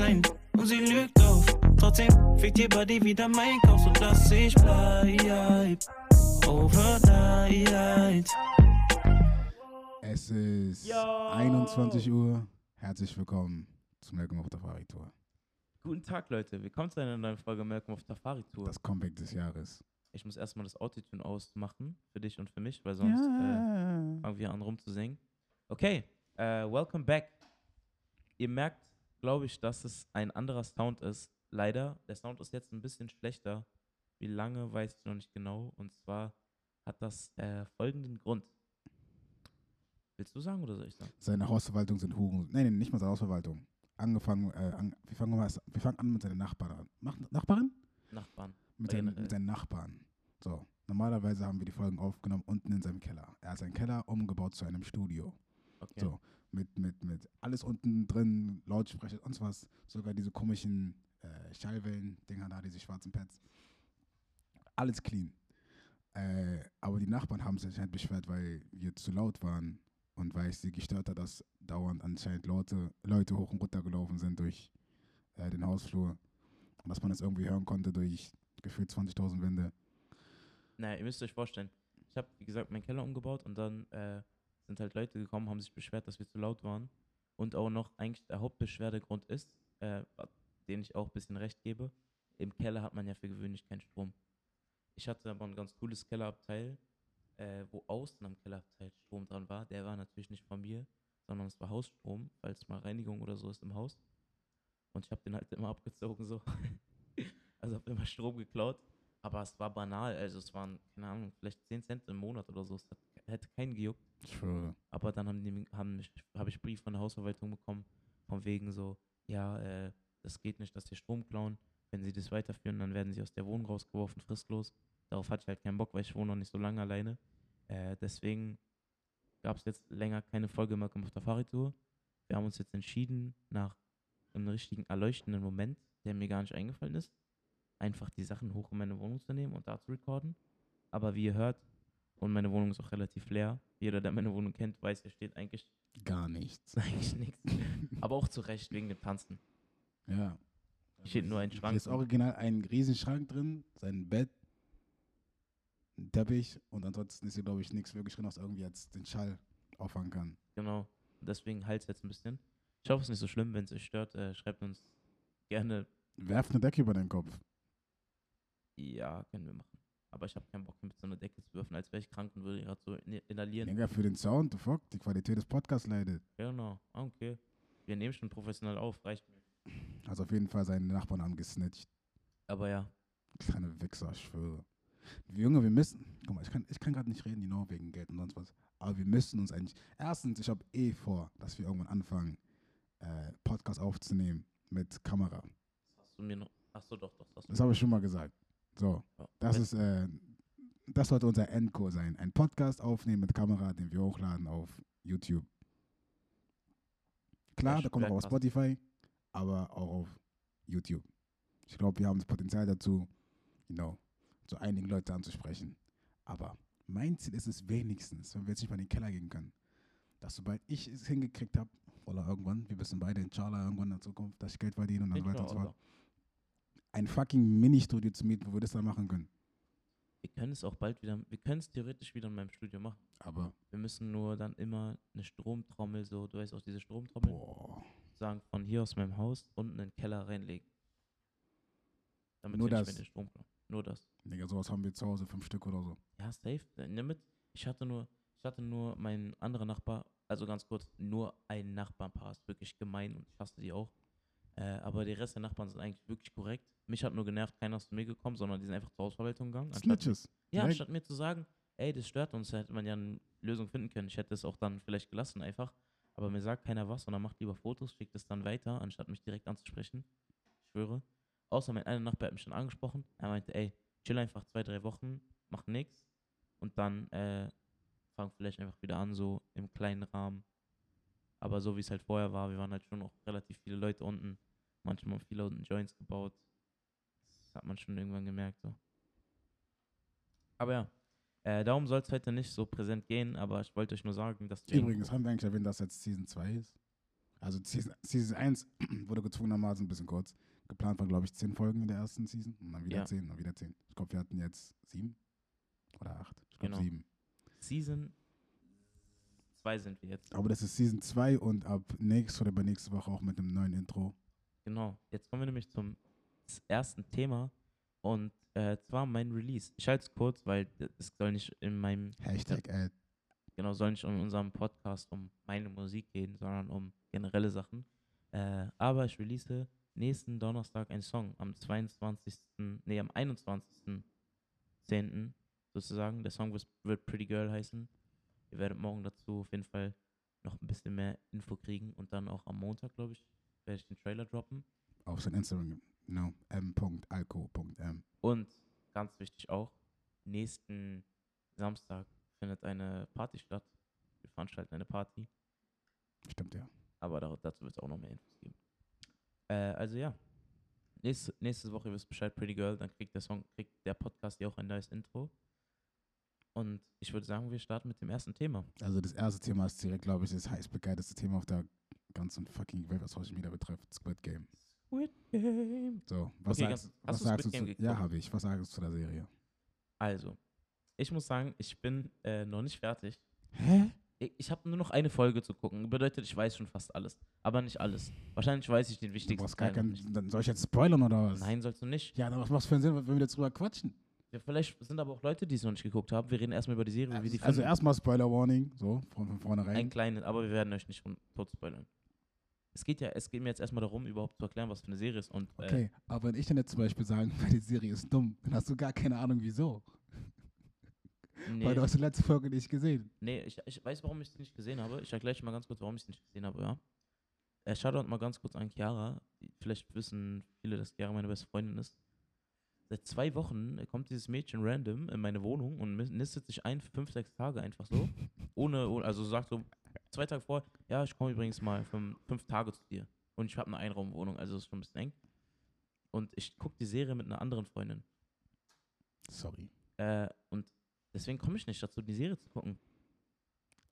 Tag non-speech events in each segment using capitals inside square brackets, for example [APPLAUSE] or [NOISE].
sein und sie lügt auf. Trotzdem fickt ihr Body wieder mein Kopf, so dass ich bleib. Overnight. Es ist Yo. 21 Uhr. Herzlich willkommen zum Malcolm auf der Tour. Guten Tag, Leute. Willkommen zu einer neuen Folge Malcolm auf Tafari Tour. Das Comeback des Jahres. ich muss erstmal das Autotune ausmachen für dich und für mich, weil sonst äh, fangen wir an rumzusingen. Okay, äh, welcome back. Ihr merkt, glaube ich, dass es ein anderer Sound ist. Leider, der Sound ist jetzt ein bisschen schlechter. Wie lange, weiß ich noch nicht genau. Und zwar hat das äh, folgenden Grund. Willst du sagen oder soll ich sagen? Seine Hausverwaltung sind Huren. Nein, nein, nicht mal seine Hausverwaltung. Angefangen, äh, an, wir, fangen mal, wir fangen an mit seinen Nachbarn an. Mach, Nachbarn? Nachbarn. Mit seinen, mit seinen Nachbarn. So, normalerweise haben wir die Folgen aufgenommen unten in seinem Keller. Er hat seinen Keller umgebaut zu einem Studio. Okay. So, mit, mit, mit alles unten drin, Lautsprecher und was. Sogar diese komischen äh, Schallwellen-Dinger da, diese schwarzen Pads. Alles clean. Äh, aber die Nachbarn haben sich anscheinend beschwert, weil wir zu laut waren und weil es sie gestört hat, dass dauernd anscheinend Leute, Leute hoch und runter gelaufen sind durch äh, den Hausflur. Und dass man das irgendwie hören konnte durch gefühlt 20.000 Wände. Naja, ihr müsst euch vorstellen, ich habe, wie gesagt, meinen Keller umgebaut und dann äh, sind halt Leute gekommen, haben sich beschwert, dass wir zu laut waren. Und auch noch eigentlich der Hauptbeschwerdegrund ist, äh, den ich auch ein bisschen recht gebe, im Keller hat man ja für gewöhnlich keinen Strom. Ich hatte aber ein ganz cooles Kellerabteil, äh, wo außen am Kellerabteil Strom dran war. Der war natürlich nicht von mir, sondern es war Hausstrom, falls mal Reinigung oder so ist im Haus. Und ich habe den halt immer abgezogen so. [LAUGHS] also habe immer Strom geklaut. Aber es war banal, also es waren, keine Ahnung, vielleicht 10 Cent im Monat oder so. Es hat, hätte keinen gejuckt. Schwöre. Aber dann haben die, haben habe ich Brief von der Hausverwaltung bekommen, von wegen so, ja, äh, das geht nicht, dass sie Strom klauen. Wenn sie das weiterführen, dann werden sie aus der Wohnung rausgeworfen, fristlos. Darauf hatte ich halt keinen Bock, weil ich wohne noch nicht so lange alleine. Äh, deswegen gab es jetzt länger keine Folge Malcolm auf der Fahrradtour. Wir haben uns jetzt entschieden, nach einem richtigen erleuchtenden Moment, der mir gar nicht eingefallen ist, einfach die Sachen hoch in meine Wohnung zu nehmen und da zu recorden. Aber wie ihr hört, und meine Wohnung ist auch relativ leer. Jeder, der meine Wohnung kennt, weiß, hier steht eigentlich, Gar nichts. [LAUGHS] eigentlich nichts. Aber auch zu Recht wegen dem Tanzen. Ja. Hier steht nur ein Schrank. Hier ist original ein Riesenschrank drin, sein Bett, ein Teppich und ansonsten ist hier, glaube ich, nichts wirklich drin, was irgendwie jetzt den Schall auffangen kann. Genau. Und deswegen halt jetzt ein bisschen. Ich hoffe, es ist nicht so schlimm, wenn es euch stört. Äh, schreibt uns gerne. Werf eine Decke über deinen Kopf. Ja, können wir machen. Aber ich habe keinen Bock mit so einer Decke zu würfen, als wäre ich krank und würde gerade so in- inhalieren. Digga, für den Sound, the fuck, die Qualität des Podcasts leidet. Genau. Ah, okay. Wir nehmen schon professionell auf, reicht mir. Also auf jeden Fall seine Nachbarn haben gesnitcht. Aber ja, Kleine Wichser, ich schwöre. Junge, wir müssen, guck mal, ich kann, ich kann gerade nicht reden, genau, wegen Geld und sonst was. Aber wir müssen uns eigentlich, erstens, ich habe eh vor, dass wir irgendwann anfangen, äh, Podcast aufzunehmen mit Kamera. das hast du mir noch. Achso, doch, doch. Das hast du Das habe ich schon mal gesagt. So, das ist, äh, das sollte unser Endgoal sein. Ein Podcast aufnehmen mit Kamera, den wir hochladen auf YouTube. Klar, da kommt auch auf. Spotify, aber auch auf YouTube. Ich glaube, wir haben das Potenzial dazu, you know, so einigen Leute anzusprechen. Aber mein Ziel ist es wenigstens, wenn wir jetzt nicht mal in den Keller gehen können, dass sobald ich es hingekriegt habe, oder irgendwann, wir wissen beide, inshallah, irgendwann in der Zukunft, dass ich Geld verdiene und dann weiter und so fort, ein fucking Mini-Studio zu mieten, wo wir das dann machen können. Wir können es auch bald wieder. Wir können es theoretisch wieder in meinem Studio machen. Aber, Wir müssen nur dann immer eine Stromtrommel, so, du weißt auch diese Stromtrommel, boah, sagen, von hier aus meinem Haus unten in den Keller reinlegen. Damit Nur das? den Strom. Nur das. Digga, sowas haben wir zu Hause, fünf Stück oder so. Ja, safe. Äh, Nimm mit. Ich hatte nur, ich hatte nur meinen anderen Nachbar, also ganz kurz, nur ein Nachbarnpaar ist wirklich gemein und ich hasse die auch. Äh, aber der Rest der Nachbarn sind eigentlich wirklich korrekt. Mich hat nur genervt, keiner ist zu mir gekommen, sondern die sind einfach zur Hausverwaltung gegangen. Snitches. ja, Direkt. anstatt mir zu sagen, ey, das stört uns, hätte man ja eine Lösung finden können. Ich hätte es auch dann vielleicht gelassen einfach. Aber mir sagt keiner was, sondern macht lieber Fotos, schickt es dann weiter, anstatt mich direkt anzusprechen. Ich schwöre. Außer mein einer Nachbar hat mich schon angesprochen. Er meinte, ey, chill einfach zwei, drei Wochen, mach nix. Und dann äh, fang vielleicht einfach wieder an, so im kleinen Rahmen. Aber so wie es halt vorher war, wir waren halt schon noch relativ viele Leute unten. Manchmal viele unten Joints gebaut. Das hat man schon irgendwann gemerkt. So. Aber ja, äh, darum soll es heute nicht so präsent gehen, aber ich wollte euch nur sagen, dass Übrigens, haben wir eigentlich erwähnt, dass jetzt Season 2 ist? Also Season, Season 1 [CLEARS THROAT] wurde gezwungenermaßen ein bisschen kurz. Geplant war, glaube ich, zehn Folgen in der ersten Season und dann wieder Ja. zehn und wieder zehn. Ich glaube, wir hatten jetzt sieben oder acht. Ich glaube Genau. sieben. Season 2 sind wir jetzt. Aber das ist Season 2 und ab nächste oder übernächste Woche auch mit einem neuen Intro. Genau. Jetzt kommen wir nämlich zum ersten Thema. Und äh, zwar mein Release. Ich halte es kurz, weil es soll nicht in meinem Hashtag Ad. genau, soll nicht in unserem Podcast um meine Musik gehen, sondern um generelle Sachen. Äh, aber ich release nächsten Donnerstag einen Song am 22. Nee, am 21.10. sozusagen. Der Song wird Pretty Girl heißen. Ihr werdet morgen dazu auf jeden Fall noch ein bisschen mehr Info kriegen und dann auch am Montag, glaube ich, werde ich den Trailer droppen. auf sein Instagram. No, m.alco.m. Und ganz wichtig auch, nächsten Samstag findet eine Party statt. Wir veranstalten eine Party. Stimmt ja. Aber da, dazu wird es auch noch mehr Infos geben. Äh, also ja. Nächste, nächste Woche wisst Bescheid, Pretty Girl, dann kriegt der Song, kriegt der Podcast ja auch ein neues Intro. Und ich würde sagen, wir starten mit dem ersten Thema. Also das erste Thema ist direkt, glaube ich, das heiß begeisterte Thema auf der ganzen fucking Welt, was Social Media betrifft. Squid Game. Squid Game. So, was Okay, sagst, ganz- was du sagst du zu? Ja, habe ich. Was sagst du zu der Serie? Also, ich muss sagen, ich bin äh, noch nicht fertig. Hä? Ich, ich habe nur noch eine Folge zu gucken. Bedeutet, ich weiß schon fast alles. Aber nicht alles. Wahrscheinlich weiß ich den Du wichtigsten brauchst gar nicht. dann soll ich jetzt spoilern oder was? Nein, sollst du nicht. Ja, dann was macht für einen Sinn, wenn wir jetzt drüber quatschen? Ja, vielleicht sind aber auch Leute, die es noch nicht geguckt haben. Wir reden erstmal über die Serie, wie die Also finden. erstmal Spoiler-Warning, so, von, von Ein vornherein. kleines, aber wir werden euch nicht tot spoilern. Es geht ja, es geht mir jetzt erstmal darum, überhaupt zu erklären, was für eine Serie ist. Und äh, Okay, aber wenn ich dann jetzt zum Beispiel sagen, [LAUGHS] die Serie ist dumm, dann hast du gar keine Ahnung, wieso. nee, Weil du hast die letzte Folge nicht gesehen. nee ich, ich weiß, warum ich es nicht gesehen habe. Ich erkläre euch mal ganz kurz, warum ich es nicht gesehen habe, ja. Äh, Shoutout mal ganz kurz an Chiara. Vielleicht wissen viele, dass Chiara meine beste Freundin ist. Seit zwei Wochen kommt dieses Mädchen random in meine Wohnung und nistet sich ein für fünf, sechs Tage einfach so. ohne, also sagt so zwei Tage vor, ja, ich komme übrigens mal fünf, fünf Tage zu dir. Und ich habe eine Einraumwohnung, also ist schon ein bisschen eng. Und ich gucke die Serie mit einer anderen Freundin. Sorry. Äh, und deswegen komme ich nicht dazu, die Serie zu gucken.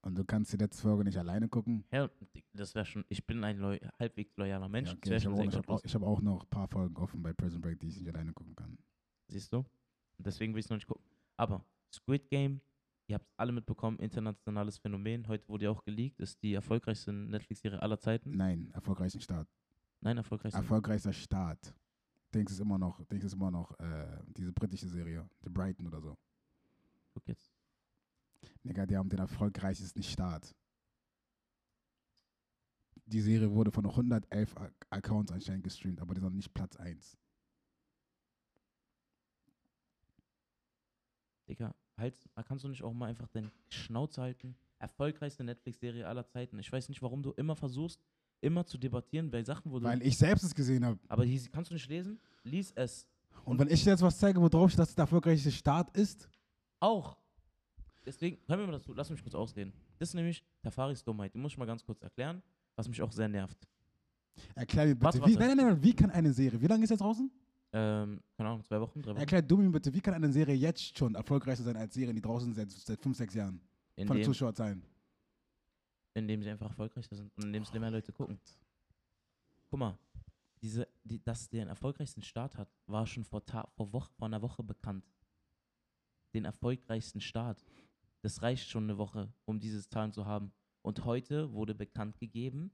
Und du kannst die letzte Folge nicht alleine gucken. Ja, das wäre schon, ich bin ein loi halbwegs loyaler Mensch. Ja, okay, ich habe auch, hab auch noch ein paar Folgen offen bei Prison Break, die ich nicht alleine gucken kann. Siehst du? Und deswegen will ich es noch nicht gucken. Aber Squid Game, ihr habt es alle mitbekommen, internationales Phänomen. Heute wurde ja auch geleakt, ist die erfolgreichste Netflix-Serie aller Zeiten. Nein, erfolgreichen Start. Nein, erfolgreichste. Erfolgreichster Start. Dings ist immer noch, Dings ist immer noch äh, diese britische Serie, The Brighton oder so. Guck jetzt. Digga, die haben den erfolgreichsten Start. Die Serie wurde von 111 Ac- Accounts anscheinend gestreamt, aber die sind nicht Platz 1. Digga, halt, kannst du nicht auch mal einfach deine Schnauze halten? Erfolgreichste Netflix-Serie aller Zeiten. Ich weiß nicht, warum du immer versuchst, immer zu debattieren bei Sachen, wo du. Weil ich selbst es gesehen habe. aber hier kannst du nicht lesen? Lies es. Und wenn ich jetzt was zeige, wo drauf steht, dass es der erfolgreichste Start ist, Auch. Deswegen, hören wir mal dazu, lass mich kurz ausreden. Das ist nämlich Tafaris Dummheit. Die muss ich mal ganz kurz erklären, was mich auch sehr nervt. erklär mir bitte, Warte, wie, warte. nein, nein, nein, wie kann eine Serie, wie lange ist jetzt draußen? Ähm, keine Ahnung, zwei Wochen, drei Wochen. Erklär du mir bitte, wie kann eine Serie jetzt schon erfolgreicher sein als Serien, die draußen sind seit, 5, 6 Jahren? Von den Zuschauerzahlen. indem sie einfach erfolgreicher sind und indem es mehr Leute gucken. Guck mal, diese, die, dass der einen erfolgreichsten Start hat, war schon vor, Ta vor, Woche, vor einer Woche bekannt. Den erfolgreichsten Start. Das reicht schon eine Woche, um diese Zahlen zu haben. Und heute wurde bekannt gegeben,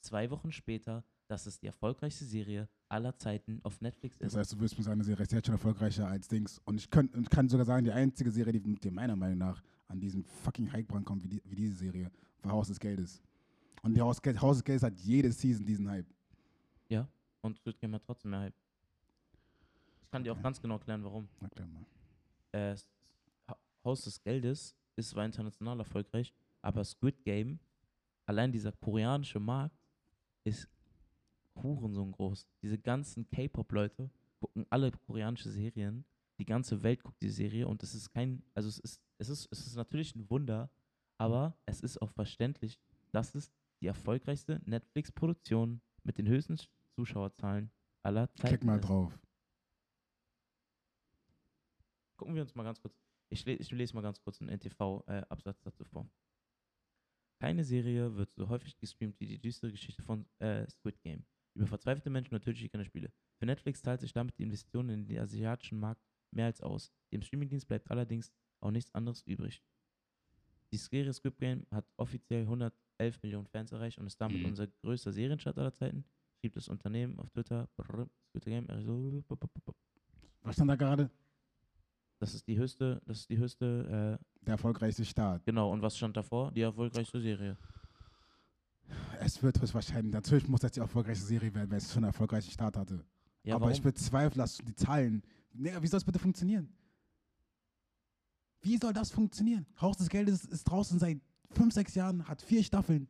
zwei Wochen später, dass es die erfolgreichste Serie aller Zeiten auf Netflix Das ist. heißt, du willst mir sagen, eine Serie ist jetzt schon erfolgreicher als Dings. Und ich, könnt, und kann sogar sagen, die einzige Serie, die mit dem meiner Meinung nach an diesen fucking Hype rankommt, wie, die, wie diese Serie, war Haus des Geldes. Und die Haus, Haus des Geldes hat jede Season diesen Hype. Ja, und Squid Game hat trotzdem mehr Hype. Ich kann dir auch Okay. ganz genau erklären, warum. Erklär mal. äh, Haus des Geldes ist zwar international erfolgreich, aber Squid Game, allein dieser koreanische Markt, ist hurensohn groß. Diese ganzen K-Pop-Leute gucken alle koreanische Serien. Die ganze Welt guckt die Serie und es ist kein, also es ist, es ist, es ist natürlich ein Wunder, aber es ist auch verständlich, dass es die erfolgreichste Netflix-Produktion mit den höchsten Zuschauerzahlen aller Zeiten Klick mal ist. drauf. Gucken wir uns mal ganz kurz. Ich, ich lese mal ganz kurz einen NTV-Absatz dazu vor. Keine Serie wird so häufig gestreamt wie die düstere Geschichte von äh, Squid Game. Über verzweifelte Menschen und tödliche Kinderspiele. Für Netflix zahlt sich damit die Investition in den asiatischen Markt mehr als aus. Dem Streamingdienst bleibt allerdings auch nichts anderes übrig. Die Serie Squid Game hat offiziell 111 Millionen Fans erreicht und ist damit Mhm. unser größter Serienstart aller Zeiten. Schrieb das Unternehmen auf Twitter. Squid Game. also, Was stand da gerade? Das ist die höchste, das ist die höchste, äh, Der erfolgreichste Start. genau. Und was stand davor? Die erfolgreichste Serie. Es wird höchstwahrscheinlich, natürlich muss das die erfolgreichste Serie werden, weil es schon einen erfolgreichen Start hatte. Ja, Aber warum? ich bezweifle, dass die Zahlen. Nee, wie soll es bitte funktionieren? Wie soll das funktionieren? Haus des Geldes ist draußen seit fünf, sechs Jahren, hat vier Staffeln.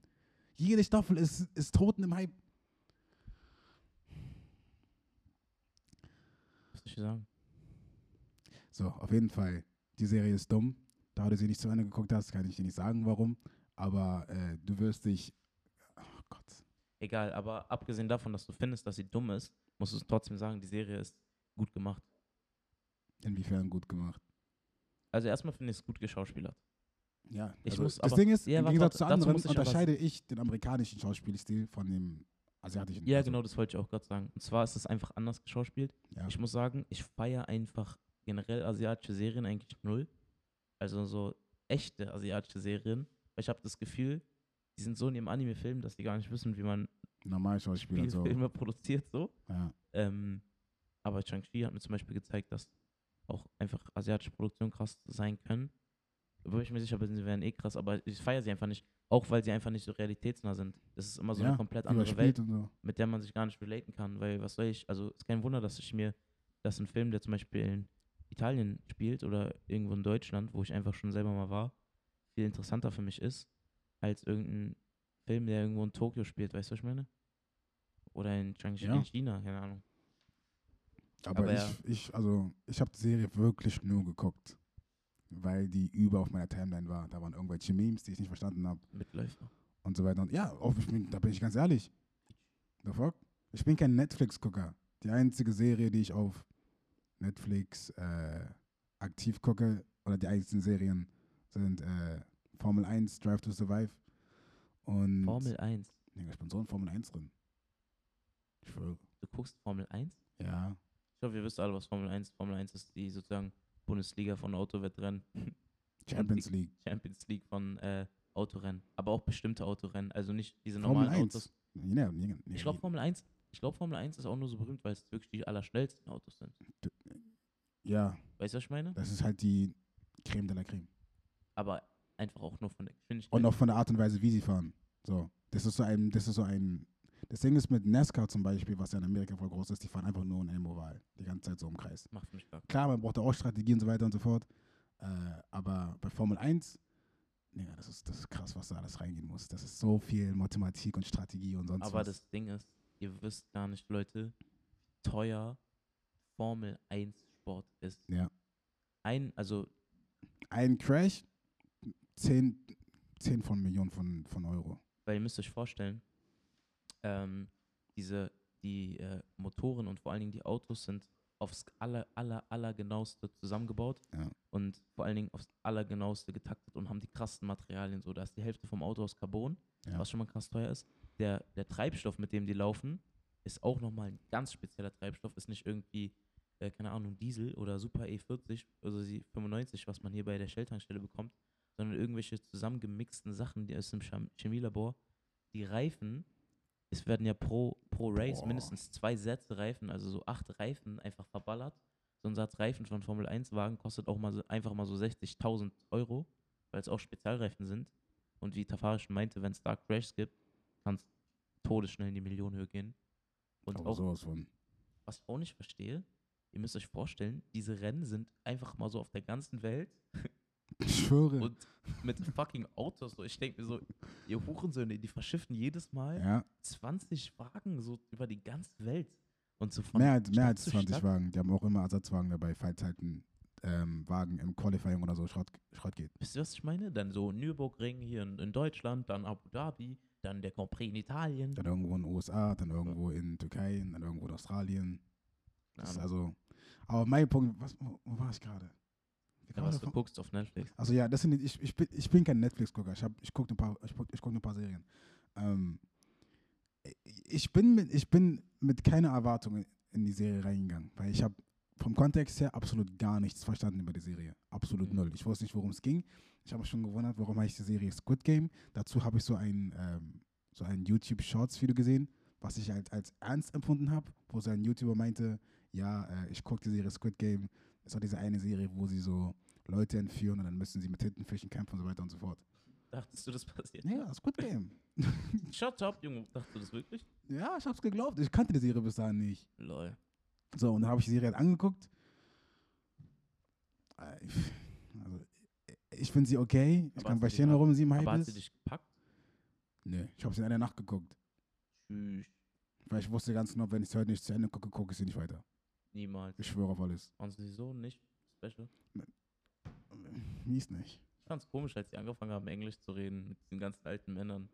Jede Staffel ist, ist Toten im Hype. Was soll ich sagen? So, auf jeden Fall. Die Serie ist dumm. Da du sie nicht zu Ende geguckt hast, kann ich dir nicht sagen, warum. Aber äh, du wirst dich. Gott. Egal, aber abgesehen davon, dass du findest, dass sie dumm ist, musst du trotzdem sagen, die Serie ist gut gemacht. Inwiefern gut gemacht. Also erstmal finde ich es gut geschauspielert. Ja, Ich also muss das aber- Ding ist, Ja, im Gegensatz zu anderen ich unterscheide ich den amerikanischen Schauspielstil von dem asiatischen. Ja, Also, genau, das wollte ich auch gerade sagen. Und zwar ist es einfach anders geschauspielt. Ja. Ich muss sagen, ich feiere einfach generell asiatische Serien eigentlich null. Also so echte asiatische Serien. Weil ich habe das Gefühl, die sind so in ihrem Anime-Film, dass die gar nicht wissen, wie man Normal Schauspieler so. Filme produziert so. Ja. Ähm, aber Shang-Chi hat mir zum Beispiel gezeigt, dass auch einfach asiatische Produktionen krass sein können. Wo ich mir sicher bin, sie wären eh krass, aber ich feiere sie einfach nicht. Auch weil sie einfach nicht so realitätsnah sind. Das ist immer so ja, eine komplett andere Welt, so. mit der man sich gar nicht relaten kann. Weil was soll ich, also es ist kein Wunder, dass ich mir, dass ein Film, der zum Beispiel in Italien spielt oder irgendwo in Deutschland, wo ich einfach schon selber mal war, viel interessanter für mich ist, als irgendein Film, der irgendwo in Tokio spielt, weißt du, was ich meine? Oder in, Shang-Chi Ja. in China, keine Ahnung. Aber, Aber ich, ja. ich, also, ich habe die Serie wirklich nur geguckt, weil die über auf meiner Timeline war. Da waren irgendwelche Memes, die ich nicht verstanden habe Mitläufer. und so weiter. Und ja, ich bin, da bin ich ganz ehrlich. The fuck? Ich bin kein Netflix-Gucker. Die einzige Serie, die ich auf Netflix äh, aktiv gucke, oder die einzigen Serien, sind äh, Formel 1, Drive to Survive und. Formel 1. Nee, ich bin so in Formel 1 drin. Ich schwöre. Du guckst Formel 1? Ja. Ich hoffe, ihr wisst alle, was Formel 1 ist. Formel 1 ist die sozusagen Bundesliga von Autowettrennen. [LAUGHS] Champions League. [LAUGHS] Champions League von äh, Autorennen. Aber auch bestimmte Autorennen. Also nicht diese Formel normalen 1. Autos. Ja, nee, Ich glaube, Formel 1. Ich glaube, Formel 1 ist auch nur so berühmt, weil es wirklich die allerschnellsten Autos sind. ja, Weißt du, was ich meine? das ist halt die Creme de la Creme. Aber einfach auch nur von der Geschwindigkeit. Und auch von der Art und Weise, wie sie fahren. So, das ist so ein, das ist so ein, das Ding ist mit NASCAR zum Beispiel, was ja in Amerika voll groß ist, die fahren einfach nur in einem Oval, die ganze Zeit so im Kreis. Macht mich gar Klar, man braucht da auch Strategie und so weiter und so fort, äh, aber bei Formel 1, nee, das ist, das ist krass, was da alles reingehen muss. Das ist so viel Mathematik und Strategie und sonst Aber was. das Ding ist, ihr wisst gar nicht, Leute, teuer Formel 1 Sport ist. Ja. Ein, also ein Crash, 10, 10 von Millionen von, von Euro. weil ihr müsst euch vorstellen, ähm, diese, die äh, Motoren und vor allen Dingen die Autos sind aufs aller, aller, aller genaueste zusammengebaut Ja. und vor allen Dingen aufs aller genaueste getaktet und haben die krassen Materialien so. Da ist die Hälfte vom Auto aus Carbon, Ja. was schon mal krass teuer ist. Der, der Treibstoff, mit dem die laufen, ist auch nochmal ein ganz spezieller Treibstoff, ist nicht irgendwie, äh, keine Ahnung, Diesel oder Super E40 oder sie 95, was man hier bei der Shell-Tankstelle bekommt, sondern irgendwelche zusammengemixten Sachen, die aus dem Chem- Chemielabor. Die Reifen, es werden ja pro, pro Race Boah. mindestens zwei Sätze Reifen, also so acht Reifen einfach verballert. So ein Satz Reifen von Formel 1 Wagen kostet auch mal so, einfach mal so 60.000 Euro, weil es auch Spezialreifen sind. Und wie Tafarisch meinte, wenn es da Crashs gibt, kann es todesschnell in die Millionenhöhe gehen. Und Aber auch, sowas von. was ich auch nicht verstehe, ihr müsst euch vorstellen, diese Rennen sind einfach mal so auf der ganzen Welt [LAUGHS] Ich schwöre. und mit fucking Autos. So. Ich denke mir so, ihr Hurensöhne, die verschiffen jedes Mal ja, 20 Wagen so über die ganze Welt. Und so mehr als, mehr als zu 20 Stadt. Wagen. Die haben auch immer Ersatzwagen dabei, falls halt ein ähm, Wagen im Qualifying oder so Schrott, Schrott geht. Wisst ihr, was ich meine? Dann so Nürburgring hier in, in Deutschland, dann Abu Dhabi, dann der Grand Prix in Italien. Dann irgendwo in den USA, dann irgendwo in Türkei, dann irgendwo in Australien. Das ist also. Aber mein Punkt, was, wo war ich gerade? Ja, was du guckst auf Netflix. Also ja, das sind ich, ich bin ich bin kein Netflix-Gucker. Ich hab, ich gucke ein paar ich guck, ich guck ein paar Serien. Ähm, ich bin mit ich bin mit keiner Erwartung in die Serie reingegangen, weil ich habe vom Kontext her absolut gar nichts verstanden über die Serie. Absolut Mhm. null. Ich wusste nicht, worum es ging. Ich habe mich schon gewundert, warum heißt die Serie Squid Game. Dazu habe ich so ein ähm, so ein YouTube Shorts Video gesehen, was ich als, als ernst empfunden habe, wo so ein YouTuber meinte, ja, äh, ich gucke die Serie Squid Game. Das war diese eine Serie, wo sie so Leute entführen und dann müssen sie mit Tintenfischen kämpfen und so weiter und so fort. Dachtest du, das passiert? Ja, Squid Game. [LAUGHS] Shut up, Junge. Dachtest du das wirklich? ja, ich hab's geglaubt. Ich kannte die Serie bis dahin nicht. Lol. So, und dann habe ich die Serie halt angeguckt. Äh, ich- Also, ich finde sie okay. Ich Aber kann verstehen, warum sie im Aber Hype hat sie ist. dich gepackt? Nö, ich habe sie in einer Nacht geguckt. Tschüss. Weil ich wusste ganz genau, wenn ich sie heute nicht zu Ende gucke, gucke ich sie nicht weiter. Niemals. Ich schwöre auf alles. Waren sie so nicht special? Mies nicht. Ich fand's komisch, als sie angefangen haben, Englisch zu reden mit den ganzen alten Männern.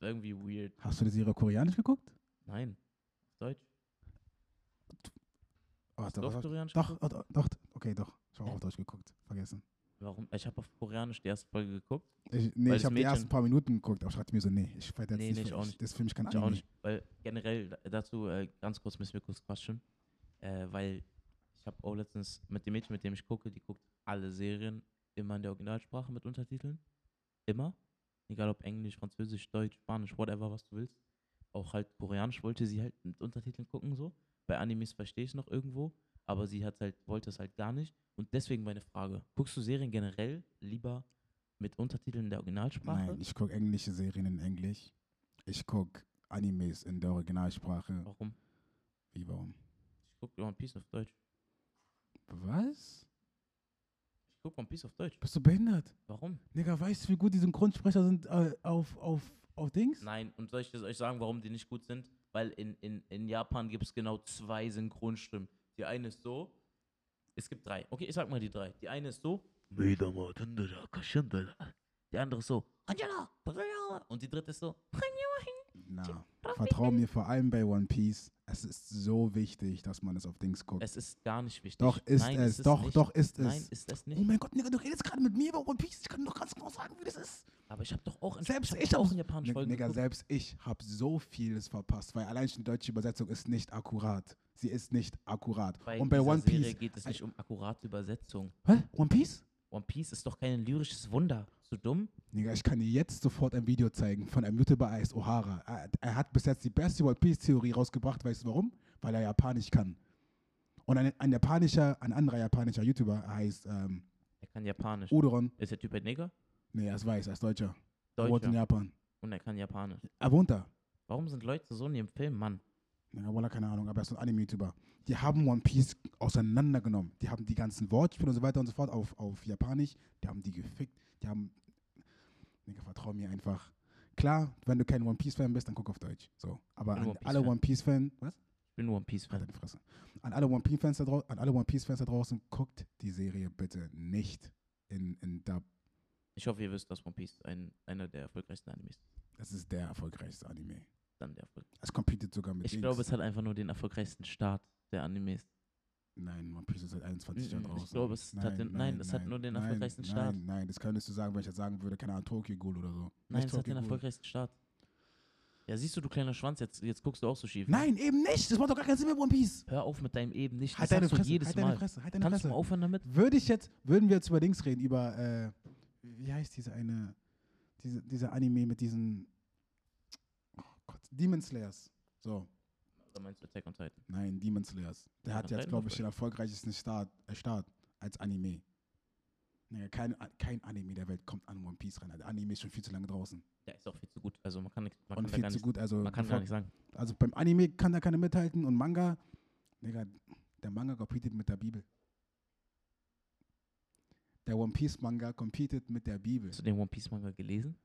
Irgendwie weird. Hast du die Serie koreanisch geguckt? Nein. Auf Deutsch. Oh, Hast du doch, auf doch, Koreanisch doch, geguckt? doch, doch, okay, doch. Ich habe auch auf Deutsch geguckt. Vergessen. Warum? Ich habe auf Koreanisch die erste Folge geguckt. Ich, nee, ich habe die ersten paar Minuten geguckt, aber ich dachte mir so, nee, ich weiter jetzt Nee, nicht. weil auch ich- nicht. Das ist für mich kein Ich auch Anime. nicht. Weil generell da- dazu, äh, ganz kurz müssen wir kurz quatschen. Äh, weil ich habe auch letztens mit dem Mädchen, mit dem ich gucke, die guckt alle Serien immer in der Originalsprache mit Untertiteln. Immer. Egal ob Englisch, Französisch, Deutsch, Spanisch, whatever, was du willst. Auch halt Koreanisch wollte sie halt mit Untertiteln gucken, so. Bei Animes verstehe ich es noch irgendwo, aber sie hat halt, wollte es halt gar nicht. Und deswegen meine Frage: Guckst du Serien generell lieber mit Untertiteln in der Originalsprache? Nein, ich gucke englische Serien in Englisch. Ich gucke Animes in der Originalsprache. Warum? Wie, warum? Ich gucke One Piece auf Deutsch. Was? Ich gucke One Piece auf Deutsch. Bist du behindert? Warum? Digga, weißt du, wie gut die Synchronsprecher sind äh, auf, auf, auf Dings? Nein, und soll ich das euch sagen, warum die nicht gut sind? Weil in, in, in Japan gibt es genau zwei Synchronstimmen. Die eine ist so. Es gibt drei. Okay, ich sag mal die drei. Die eine ist so. Die andere ist so. Und die dritte ist so. Na, vertrau mir vor allem bei One Piece. Es ist so wichtig, dass man es auf Dings guckt. Es ist gar nicht wichtig. doch ist Nein, es, ist doch, nicht. doch ist Nein, es. ist das Oh nicht. mein Gott, Nigga, du redest gerade mit mir über One Piece. Ich kann doch ganz genau sagen, wie das ist. Aber ich habe doch auch in, Selbst ich auch in Japanisch Folgen Nigga, selbst ich habe so vieles verpasst, weil allein schon die deutsche Übersetzung ist nicht akkurat. Sie ist nicht akkurat. Bei Und bei One Serie Piece. geht es nicht um akkurate Übersetzung. Hä? One Piece? One Piece ist doch kein lyrisches Wunder. So dumm? Nigga, ich kann dir jetzt sofort ein Video zeigen von einem YouTuber, er heißt O'Hara. Er, er hat bis jetzt die beste One Piece-Theorie rausgebracht. Weißt du warum? Weil er Japanisch kann. Und ein, ein japanischer, ein anderer japanischer YouTuber, er heißt ähm, Er kann Japanisch. Udoron. Ist der Typ ein Neger? Nee, er ist weiß, er ist Deutscher. Er wohnt in Deutscher. Japan. Und er kann Japanisch. Er wohnt da. Warum sind Leute so in ihrem Film, Mann? Ja, Wallah, keine Ahnung, aber er ist ein Anime-YouTuber. Die haben One Piece auseinandergenommen. Die haben die ganzen Wortspiele und so weiter und so fort auf, auf Japanisch. Die haben die gefickt. Die haben. Digga, vertrau mir einfach. Klar, wenn du kein One Piece-Fan bist, dann guck auf Deutsch. So. Aber an One Piece alle. One Piece-Fan. Was? Ich bin One Halt Piece-Fan. deine Fresse. An alle One Piece-Fans da, drau- One Piece-Fans da draußen, guckt die Serie bitte nicht in, in Dub. Ich hoffe, ihr wisst, dass One Piece ein, einer der erfolgreichsten Animes ist. Das ist der erfolgreichste Anime. Dann der Erfolg. Es competet sogar mit Ich Dings. glaube, es hat einfach nur den erfolgreichsten Start der Animes. Nein, One Piece ist seit 21 Jahren Mm, ich draußen. glaube, es hat den- nein, das hat nur den nein, erfolgreichsten nein, Start. Nein, das könntest du sagen, wenn ich jetzt sagen würde, keine Ahnung, Tokyo Ghoul oder so. Nein, es hat den erfolgreichsten Start. Ja, siehst du, du kleiner Schwanz, jetzt, jetzt guckst du auch so schief. ne? Nein, eben nicht. Das macht doch gar keinen Sinn mit One Piece. Hör auf mit deinem eben nicht. Halt das deine sagst du Fresse, jedes halt Mal. deine Fresse, halt deine Kannst du mal Fresse. aufhören damit? Würde ich jetzt, würden wir jetzt über Dings reden, über, äh, wie heißt diese eine, diese, dieser Anime mit diesen, oh Gott, Demon Slayers. So, Oder meinst du Attack on Titan? nein, Demon Slayers. Der hat jetzt, glaube ich, den erfolgreichsten Start, äh, Start als Anime. Naja, kein, kein Anime der Welt kommt an One Piece rein. Der Anime ist schon viel zu lange draußen. Der ist auch viel zu gut. Also man kann, nicht, man Und kann, viel zu nicht, gut. Also, man kann bevor- gar nicht sagen. also beim Anime kann da keiner mithalten und Manga, Digga, der Manga competet mit der Bibel. Der One Piece Manga competet mit der Bibel. Hast du den One Piece Manga gelesen?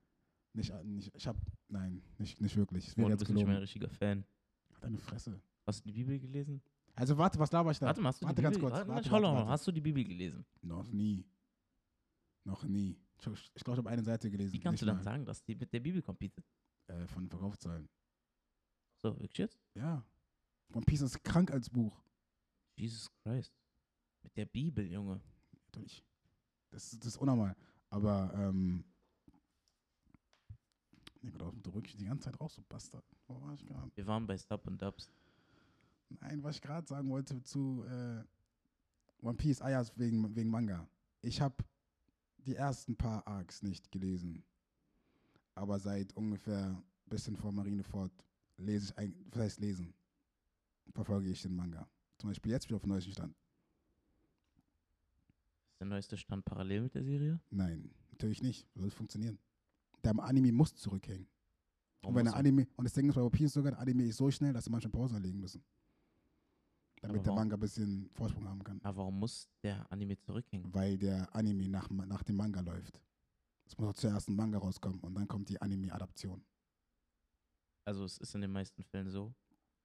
Nicht, äh, nicht ich hab, nein, nicht, nicht wirklich. Boah, wäre du jetzt bist nicht mehr ein gelogen. richtiger Fan. Deine Fresse. Hast du die Bibel gelesen? Also warte, was laber ich da? Warte mal, hast du warte die ganz Bibel kurz. Warte, Warte, warte, warte. Hast du die Bibel gelesen? Noch nie. Noch nie. Ich, ich glaube, ich habe eine Seite gelesen. Wie kannst nicht du dann mal. sagen, dass die mit der Bibel competet? Äh, von Verkaufszahlen. So, wirklich jetzt? Ja. One Piece ist krank als Buch. Jesus Christ. Mit der Bibel, Junge. Natürlich. Das, das ist unnormal. Aber, ähm, nee, Gott, du rückst die ganze Zeit raus, so Bastard. Wo war ich gerade? Wir waren bei Stub und Dubs. Nein, was ich gerade sagen wollte zu äh, One Piece, ah ja, wegen, wegen Manga. Ich habe die ersten paar Arcs nicht gelesen. Aber seit ungefähr ein bisschen vor Marineford lese ich eigentlich, was heißt lesen, verfolge ich den Manga. Zum Beispiel jetzt wieder auf dem neuesten Stand. Ist der neueste Stand parallel mit der Serie? Nein, natürlich nicht. Soll funktionieren? Der Anime muss zurückhängen. Und wenn muss der er- Anime, und das Ding ist bei Piece sogar, der Anime ist so schnell, dass sie manchmal Pause anlegen müssen. Damit der? Manga ein bisschen Vorsprung haben kann. Aber warum muss der Anime zurückhängen? Weil der Anime nach, nach dem Manga läuft. Es muss auch zuerst ein Manga rauskommen und dann kommt die Anime-Adaption. Also es ist in den meisten Fällen so,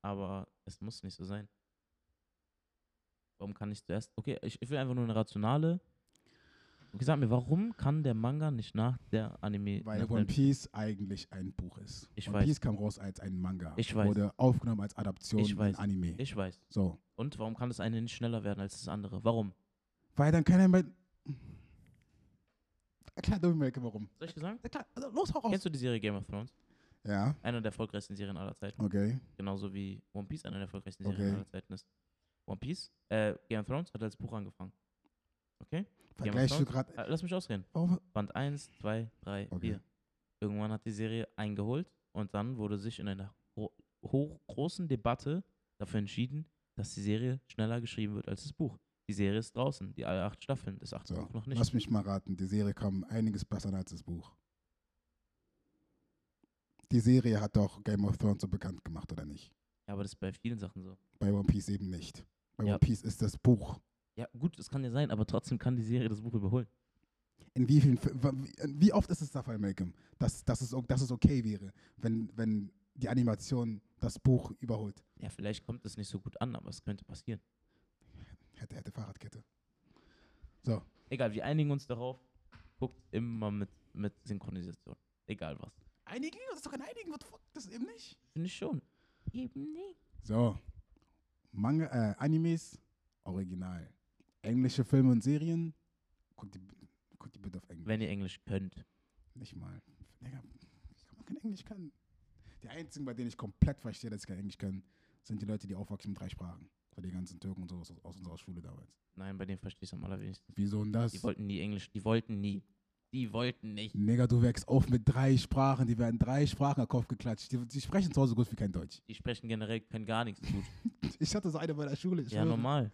aber es muss nicht so sein. Warum kann ich zuerst. Okay, ich, ich will einfach nur eine rationale. Sag mir, warum kann der Manga nicht nach der Anime. Weil One Piece eigentlich ein Buch ist. Ich One weiß. Piece kam raus als ein Manga. Ich weiß. Wurde aufgenommen als Adaption Ich weiß. in Anime. Ich weiß. so. Und warum kann das eine nicht schneller werden als das andere? Warum? Weil dann keiner mehr. Erklär du mir, warum. Soll ich sagen? Erklär, also los, hau raus. Kennst du die Serie Game of Thrones? Ja, Einer der erfolgreichsten Serien aller Zeiten. okay. Genauso wie One Piece einer der erfolgreichsten Serien Okay. aller Zeiten ist. One Piece, äh, Game of Thrones hat als Buch angefangen. Okay? Vergleichst du gerade. Äh, lass mich ausreden. Warum? Band 1, 2, 3, Okay. 4. Irgendwann hat die Serie eingeholt und dann wurde sich in einer großen Debatte dafür entschieden, dass die Serie schneller geschrieben wird als das Buch. Die Serie ist draußen, die alle acht Staffeln, das achte So, Buch noch nicht. lass mich mal raten. Die Serie kam einiges besser als das Buch. Die Serie hat doch Game of Thrones so bekannt gemacht, oder nicht? Ja, aber das ist bei vielen Sachen so. Bei One Piece eben nicht. Bei Ja. One Piece ist das Buch. Ja, gut, das kann ja sein, aber trotzdem kann die Serie das Buch überholen. In wie vielen, wie- oft ist es der Fall, Malcolm, dass, dass, es, dass es okay wäre, wenn, wenn die Animation das Buch überholt? Ja, vielleicht kommt es nicht so gut an, aber es könnte passieren. Hätte, hätte Fahrradkette. Egal, wir einigen uns darauf. Guckt immer mit, mit Synchronisation. Egal was. Einigen? Das ist doch kein Einigen, what the fuck? Das eben nicht. Finde ich schon. Eben nicht. So. Manga, äh, Animes, original. Englische Filme und Serien, guck die, guck die bitte auf Englisch. Wenn ihr Englisch könnt. Nicht mal. Digga, wie kann man kein Englisch können? Die einzigen, bei denen ich komplett verstehe, dass sie kein Englisch können, sind die Leute, die aufwachsen mit drei Sprachen. So die ganzen Türken und so aus, aus unserer Schule damals. Nein, bei denen verstehe ich es am allerwenigsten. Wieso denn das? Die wollten nie Englisch. Die wollten nie. Die wollten nicht. Nigga, du wächst auf mit drei Sprachen, die werden drei Sprachen am Kopf geklatscht. Die, die sprechen zu Hause gut wie kein Deutsch. Die sprechen generell, können gar nichts gut. [LAUGHS] Ich hatte so eine bei der Schule. Ich ja, normal.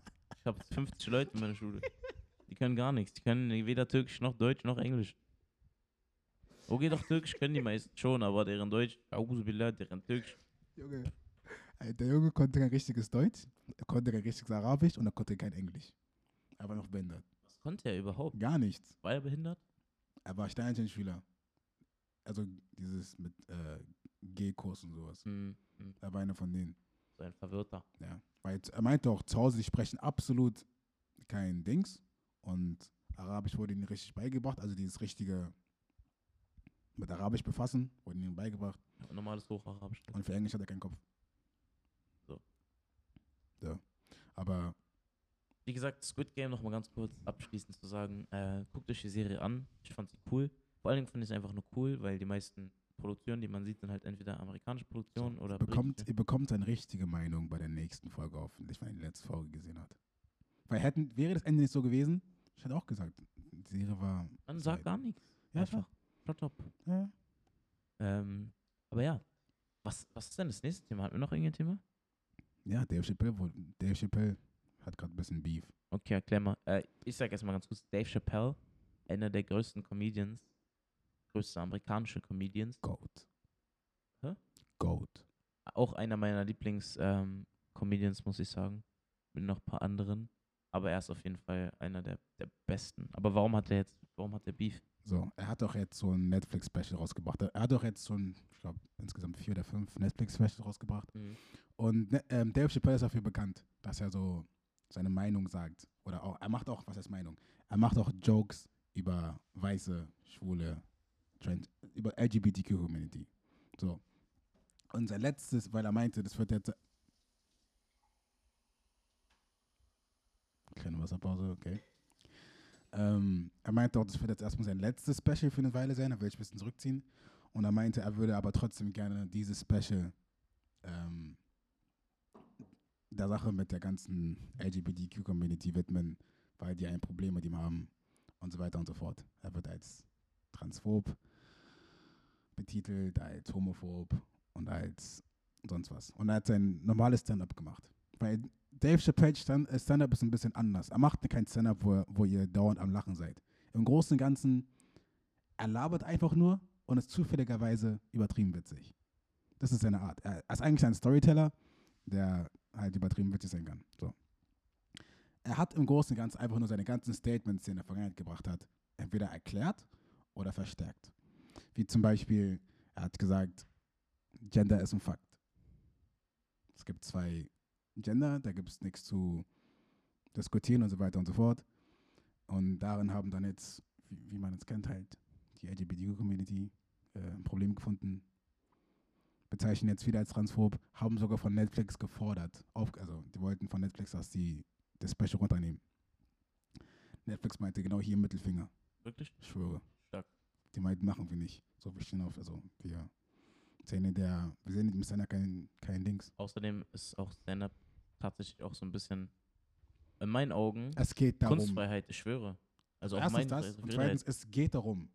Ich habe 50 Leute in meiner Schule. Die können gar nichts. Die können weder Türkisch noch Deutsch noch Englisch. Okay, doch Türkisch können die meisten schon, aber deren Deutsch, Auzubillah, deren Türkisch. Junge. Der Junge konnte kein richtiges Deutsch, er konnte kein richtiges Arabisch und er konnte kein Englisch. Er war noch behindert. Was konnte er überhaupt? Gar nichts. War er behindert? Er war Sternchen-Schüler. Also dieses mit äh, G-Kurs und sowas. Hm, hm, Er war einer von denen. So ein Verwirrter. Ja. Weil er meinte auch, zu Hause, die sprechen absolut kein Dings. Und Arabisch wurde ihnen richtig beigebracht. Also dieses richtige mit Arabisch befassen, wurde ihnen beigebracht. Normales Hocharabisch. Und für Englisch hat er keinen Kopf. So. So. Aber Wie gesagt, Squid Game nochmal ganz kurz abschließend zu sagen, äh, guckt euch die Serie an. Ich fand sie cool. Vor allen Dingen fand ich es einfach nur cool, weil die meisten Produktionen, die man sieht, sind halt entweder amerikanische Produktionen oder bekommt, ihr bekommt eine richtige Meinung bei der nächsten Folge hoffentlich, wenn ihr die letzte Folge gesehen habt. Weil hätten, wäre das Ende nicht so gewesen, ich hätte auch gesagt, die Serie war. Man sagt gar nichts. Ja, Einfach. Shut up. Ja. Ähm, aber ja, was, was ist denn das nächste Thema? Hatten wir noch irgendein Thema? ja, Dave Chappelle, Dave Chappelle hat gerade ein bisschen Beef. Okay, erklär mal. Äh, ich sag erstmal ganz kurz, Dave Chappelle, einer der größten Comedians, größte amerikanische Comedians, Goat. Hä? Goat. auch einer meiner Lieblings-Comedians, muss ich sagen. Mit noch ein paar anderen. Aber er ist auf jeden Fall einer der, der besten. Aber warum hat er jetzt, warum hat er Beef? So, er hat doch jetzt so ein Netflix-Special rausgebracht. Er hat doch jetzt so ein, ich glaube, insgesamt vier oder fünf Netflix-Special rausgebracht. Und ne, ähm, Dave Chappelle ist dafür bekannt, dass er so seine Meinung sagt. Oder auch, er macht auch, was heißt Meinung? Er macht auch Jokes über weiße, schwule, Trans, über LGBTQ-Community. So. Und sein letztes, weil er meinte, das wird jetzt. Kleine Wasserpause, okay. Ähm, er meinte auch, das wird jetzt erstmal sein letztes Special für eine Weile sein, er will sich ein bisschen zurückziehen. Und er meinte, er würde aber trotzdem gerne dieses Special ähm, der Sache mit der ganzen LGBTQ-Community widmen, weil die ein Problem mit ihm haben und so weiter und so fort. Er wird als transphob betitelt, als homophob und als sonst was. Und er hat sein normales Stand-up gemacht. Weil Dave Chappelle Stand- äh, Stand-up ist ein bisschen anders. Er macht kein Stand-up, wo, wo ihr dauernd am Lachen seid. Im Großen und Ganzen, er labert einfach nur und ist zufälligerweise übertrieben witzig. Das ist seine Art. Er ist eigentlich ein Storyteller, der halt übertrieben witzig sein kann. So. Er hat im Großen und Ganzen einfach nur seine ganzen Statements, die er in der Vergangenheit gebracht hat, entweder erklärt oder verstärkt. Wie zum Beispiel, er hat gesagt, Gender ist ein Fakt. Es gibt zwei Gender, da gibt es nichts zu diskutieren und so weiter und so fort. Und darin haben dann jetzt, wie, wie man es kennt, halt die LGBTQ-Community äh, ein Problem gefunden, bezeichnen jetzt wieder als transphob, haben sogar von Netflix gefordert, auf, also die wollten von Netflix, dass die das Special runternehmen. Netflix meinte genau hier Mittelfinger, Wirklich? ich schwöre. Meinten, machen wir nicht. So, wir stehen auf, also wir sehen in der, wir sehen im Stand kein, kein Dings. Außerdem ist auch Stand-up tatsächlich auch so ein bisschen, in meinen Augen, Es geht darum. Kunstfreiheit, ich schwöre. Also auch Erstens das und zweitens, es geht darum,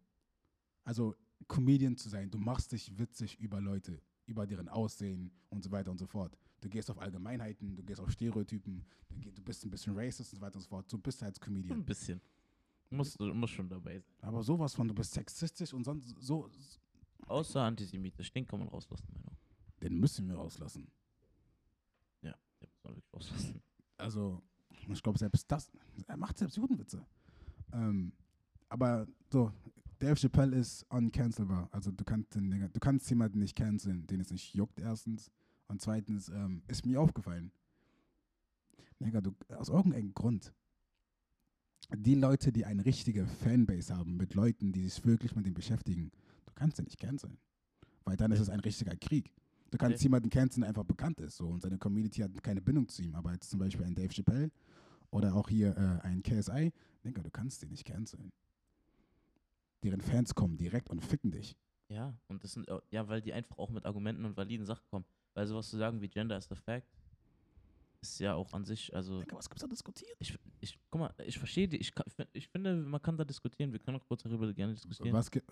also Comedian zu sein. Du machst dich witzig über Leute, über deren Aussehen und so weiter und so fort. Du gehst auf Allgemeinheiten, du gehst auf Stereotypen, du, du bist ein bisschen racist und so weiter und so fort. Du bist als ein Comedian. bisschen. Muss, muss schon dabei sein. Aber sowas von, du bist sexistisch und sonst so, Außer antisemitisch, den kann man rauslassen, meine Meinung. den müssen wir rauslassen. Ja, den muss man wirklich rauslassen. Also, ich glaube, selbst das, er macht selbst Judenwitze. Ähm, aber so, Dave Chappelle ist uncancelbar. Also, du kannst, den, du kannst jemanden nicht canceln, den es nicht juckt, erstens. Und zweitens ähm, ist mir aufgefallen, Digga, du, aus irgendeinem Grund, die Leute, die eine richtige Fanbase haben, mit Leuten, die sich wirklich mit dem beschäftigen, du kannst sie nicht canceln. Weil dann ist es ein richtiger Krieg. Du kannst Okay. jemanden canceln, der einfach bekannt ist. So, und seine Community hat keine Bindung zu ihm. Aber jetzt zum Beispiel ein Dave Chappelle oder auch hier äh, ein KSI, Digga, du kannst die nicht canceln. Deren Fans kommen direkt und ficken dich. Ja, und das sind, ja, weil die einfach auch mit Argumenten und validen Sachen kommen. Weil sowas zu sagen wie Gender is the fact, ist ja auch an sich, also. Digga, was gibt's da diskutieren? Ich, ich, guck mal, ich verstehe die, ich, ich finde, man kann da diskutieren, wir können auch kurz darüber gerne diskutieren. Was gibt.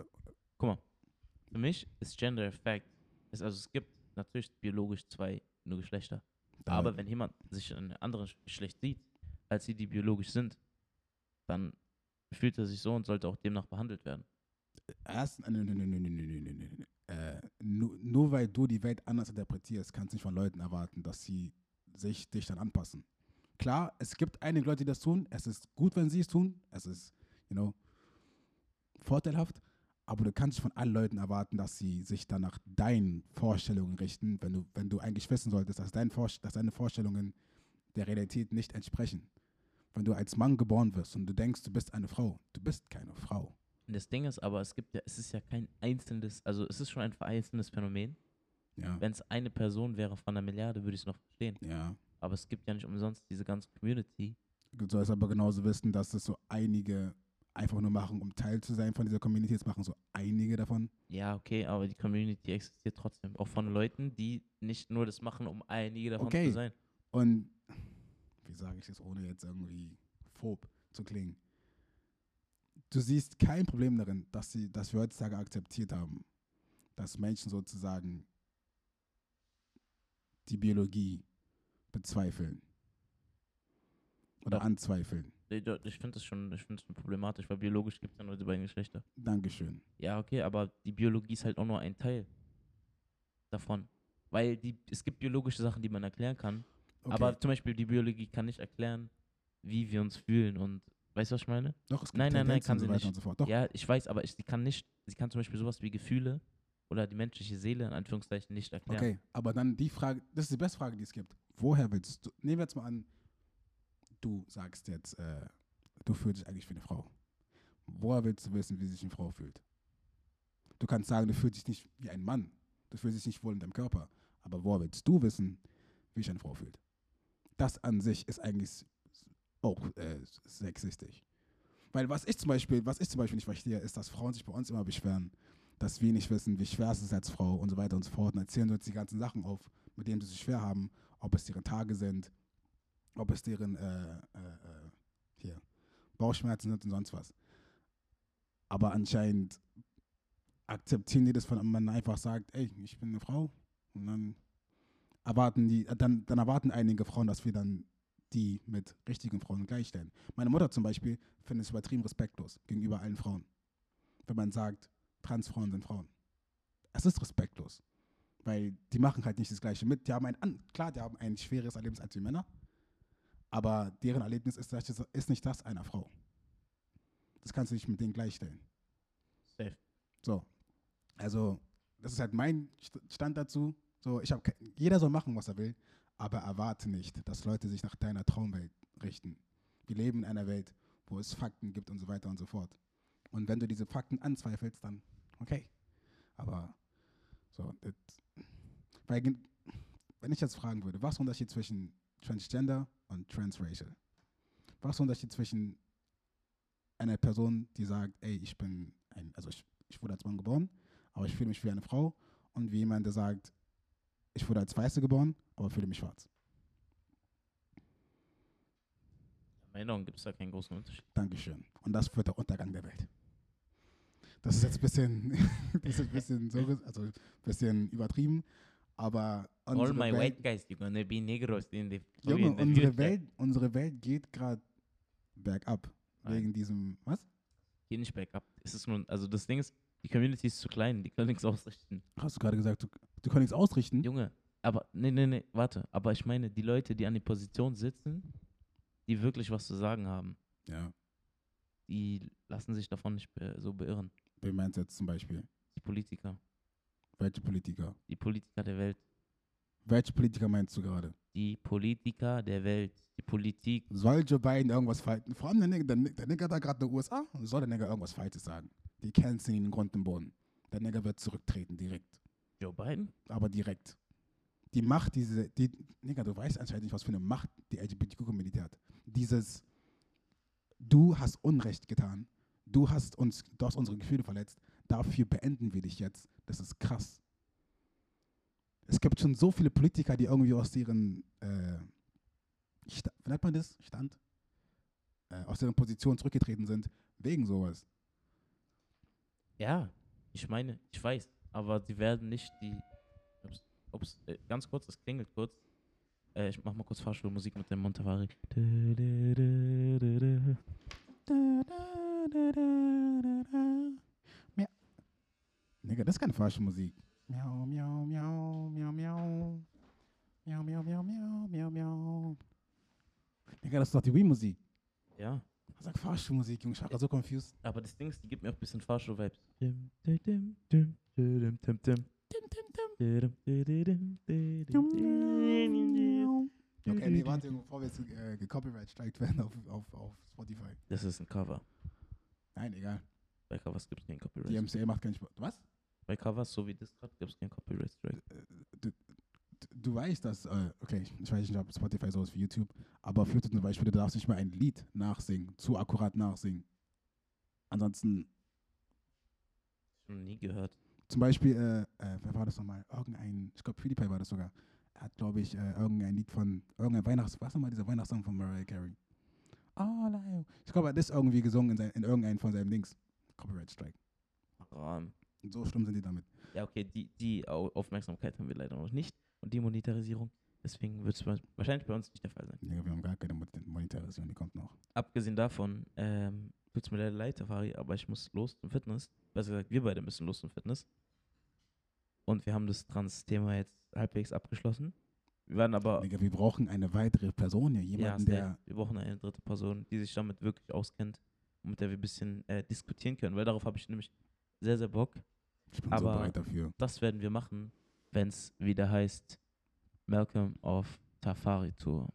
Guck mal, für mich ist Gender Effect, ist, also es gibt natürlich biologisch zwei nur Geschlechter. Da aber wenn jemand sich in einem anderen Geschlecht sieht, als sie, die biologisch sind, dann fühlt er sich so und sollte auch demnach behandelt werden. Erstens, nein, nein, nein, nein, nein, nein, nein, äh, nur, nur, weil du die Welt anders interpretierst, kannst du nicht von Leuten erwarten, dass sie sich dich dann anpassen. Klar, es gibt einige Leute, die das tun. Es ist gut, wenn sie es tun. Es ist, you know, vorteilhaft. Aber du kannst von allen Leuten erwarten, dass sie sich dann nach deinen Vorstellungen richten, wenn du, wenn du eigentlich wissen solltest, dass, dein dass deine Vorstellungen der Realität nicht entsprechen. Wenn du als Mann geboren wirst und du denkst, du bist eine Frau, du bist keine Frau. Das Ding ist aber, es gibt ja, es ist ja kein einzelnes, also es ist schon ein vereinzeltes Phänomen. Ja. Wenn es eine Person wäre von einer Milliarde, würde ich es noch verstehen. Ja. Aber es gibt ja nicht umsonst diese ganze Community. Du sollst aber genauso wissen, dass es so einige einfach nur machen, um Teil zu sein von dieser Community. Jetzt machen so einige davon. Ja, okay, aber die Community existiert trotzdem. Auch von Leuten, die nicht nur das machen, um einige davon Okay. zu sein. Und wie sage ich das, ohne jetzt irgendwie phob zu klingen? Du siehst kein Problem darin, dass, sie, dass wir heutzutage akzeptiert haben, dass Menschen sozusagen die Biologie bezweifeln oder Doch. anzweifeln. Ich finde das schon, ich finde schon problematisch, weil biologisch gibt es ja nur die beiden Geschlechter. Dankeschön. Ja, okay, aber die Biologie ist halt auch nur ein Teil davon. Weil die, es gibt biologische Sachen, die man erklären kann. Okay. Aber zum Beispiel die Biologie kann nicht erklären, wie wir uns fühlen und weißt du, was ich meine? Doch, es gibt nein, nein, nein, kann sie weiter nicht. und so fort. Doch, Ja, ich weiß, aber ich, sie kann nicht, sie kann zum Beispiel sowas wie Gefühle oder die menschliche Seele in Anführungszeichen nicht erklären. Okay, aber dann die Frage, das ist die beste Frage, die es gibt. Woher willst du, nehmen wir jetzt mal an, du sagst jetzt, äh, du fühlst dich eigentlich wie eine Frau. Woher willst du wissen, wie sich eine Frau fühlt? Du kannst sagen, du fühlst dich nicht wie ein Mann. Du fühlst dich nicht wohl in deinem Körper. Aber woher willst du wissen, wie sich eine Frau fühlt? Das an sich ist eigentlich auch äh, sexistisch. Weil was ich zum Beispiel, was ich zum Beispiel nicht verstehe, ist, dass Frauen sich bei uns immer beschweren, dass wir nicht wissen, wie schwer es ist als Frau und so weiter und so fort. Und erzählen uns die ganzen Sachen auf, mit denen sie sich schwer haben, ob es deren Tage sind, ob es deren äh, äh, äh, hier Bauchschmerzen sind und sonst was. Aber anscheinend akzeptieren die das einem Mann einfach sagt, ey, ich bin eine Frau. Und dann erwarten die, dann, dann erwarten einige Frauen, dass wir dann die mit richtigen Frauen gleichstellen. Meine Mutter zum Beispiel findet es übertrieben respektlos gegenüber allen Frauen. Wenn man sagt, Transfrauen sind Frauen. Es ist respektlos. Weil die machen halt nicht das Gleiche mit. Die haben ein, klar, die haben ein schweres Erlebnis als die Männer, aber deren Erlebnis ist, ist nicht das einer Frau. Das kannst du nicht mit denen gleichstellen. Safe. So. Also, das ist halt mein St- Stand dazu. So, ich habe jeder soll machen, was er will, aber erwarte nicht, dass Leute sich nach deiner Traumwelt richten. Wir leben in einer Welt, wo es Fakten gibt und so weiter und so fort. Und wenn du diese Fakten anzweifelst, dann okay. Aber so, das, weil, wenn ich jetzt fragen würde, was ist der Unterschied zwischen Transgender und Transracial? Was ist der Unterschied zwischen einer Person, die sagt, ey, ich bin ein, also ich, ich wurde als Mann geboren, aber ich fühle mich wie eine Frau, und wie jemand, der sagt, ich wurde als Weiße geboren, aber fühle mich schwarz. Augen gibt es da keinen großen Unterschied. Dankeschön. Und das wird der Untergang der Welt. Das ist jetzt ein bisschen, [LAUGHS] das ist ein bisschen, so, also ein bisschen übertrieben, aber All my Welt, white guys, you're gonna be negros in the, Junge, in the unsere future. Welt, unsere Welt geht gerade bergab Nein. wegen diesem, was? Geht nicht bergab. Es ist nur, also das Ding ist, die Community ist zu klein, die können nichts ausrichten. Hast du gerade gesagt, du, du kannst nichts ausrichten? Junge, aber, nee, nee, nee, warte. Aber ich meine, die Leute, die an die Position sitzen, die wirklich was zu sagen haben, Ja. die lassen sich davon nicht so beirren. Wer meinst du jetzt zum Beispiel? Die Politiker. Welche Politiker? Die Politiker der Welt. Welche Politiker meinst du gerade? Die Politiker der Welt. Die Politik. Soll Joe Biden irgendwas falten? Vor allem der Nigger, der, der Nigger da gerade in den USA, soll der Nigger irgendwas Falsches sagen? Die canceln ihn in Grund und Boden. Der Nigger wird zurücktreten, direkt. Joe Biden? Aber direkt. Die Macht, diese, die, Nigger, du weißt anscheinend nicht, was für eine Macht die LGBTQ-Community hat. Dieses, du hast Unrecht getan, du hast uns, du hast unsere Gefühle verletzt, dafür beenden wir dich jetzt. Das ist krass. Es gibt schon so viele Politiker, die irgendwie aus deren, äh, wie nennt man das? Stand? Äh, aus deren Position zurückgetreten sind, wegen sowas. Ja, ich meine, ich weiß, aber sie werden nicht die. Ups, ups äh, ganz kurz, es klingelt kurz. Äh, ich mach mal kurz Fahrschulmusik mit dem Montevari. Miau. Nigga, das ist keine falsche Musik. Miau, miau, miau, miau, miau. Miau, miau, miau, miau, miau, miau. Nigga, das ist doch die Wii-Musik. Ja, Sag Fahrstuhlmusik, Junge, ich war so confused. aber das Ding ist, die gibt mir auch ein bisschen dim. Okay, nee, warte, bevor wir jetzt äh, gecopyright-strikt werden auf, auf, auf Spotify. Das ist ein Cover. Nein, egal. Bei Covers gibt es keinen Die Copyright. MCA macht keinen Spaß. Was? Bei Covers, so wie das gerade, gibt es keinen Copyright Strike. Äh, Du, du weißt, dass, äh, okay, ich weiß nicht, ob Spotify so ist wie YouTube, aber für zum Beispiel, du darfst nicht mal ein Lied nachsingen, zu akkurat nachsingen. Ansonsten Schon nie gehört. Zum Beispiel, äh, äh, wer war das nochmal? Irgendein, ich glaube, PewDiePie war das sogar. Er hat, glaube ich, äh, irgendein Lied von, irgendein Weihnachts-, was nochmal, dieser Weihnachtssong von Mariah Carey. All I, ich glaube, er hat das irgendwie gesungen in, sein, in irgendeinem von seinen Dings. Copyright Strike. Rahm. So schlimm sind die damit. Ja, okay, die, die Au- Aufmerksamkeit haben wir leider noch nicht. Und die Monetarisierung. Deswegen wird es wahrscheinlich bei uns nicht der Fall sein. Ja, wir haben gar keine Mon- Monetarisierung, die kommt noch. Abgesehen davon, ähm, tut es mir leider leid, Tafari, aber ich muss los zum Fitness. Besser gesagt, wir beide müssen los zum Fitness. Und wir haben das Trans-Thema jetzt halbwegs abgeschlossen. Wir werden aber, Digga, wir brauchen eine weitere Person hier. ja, Jemanden, safe. der. wir brauchen eine dritte Person, die sich damit wirklich auskennt und mit der wir ein bisschen äh, diskutieren können, weil darauf habe ich nämlich sehr, sehr Bock. Ich bin so aber- bereit dafür. Das werden wir machen, wenn es wieder heißt Malcolm of Tafari Tour.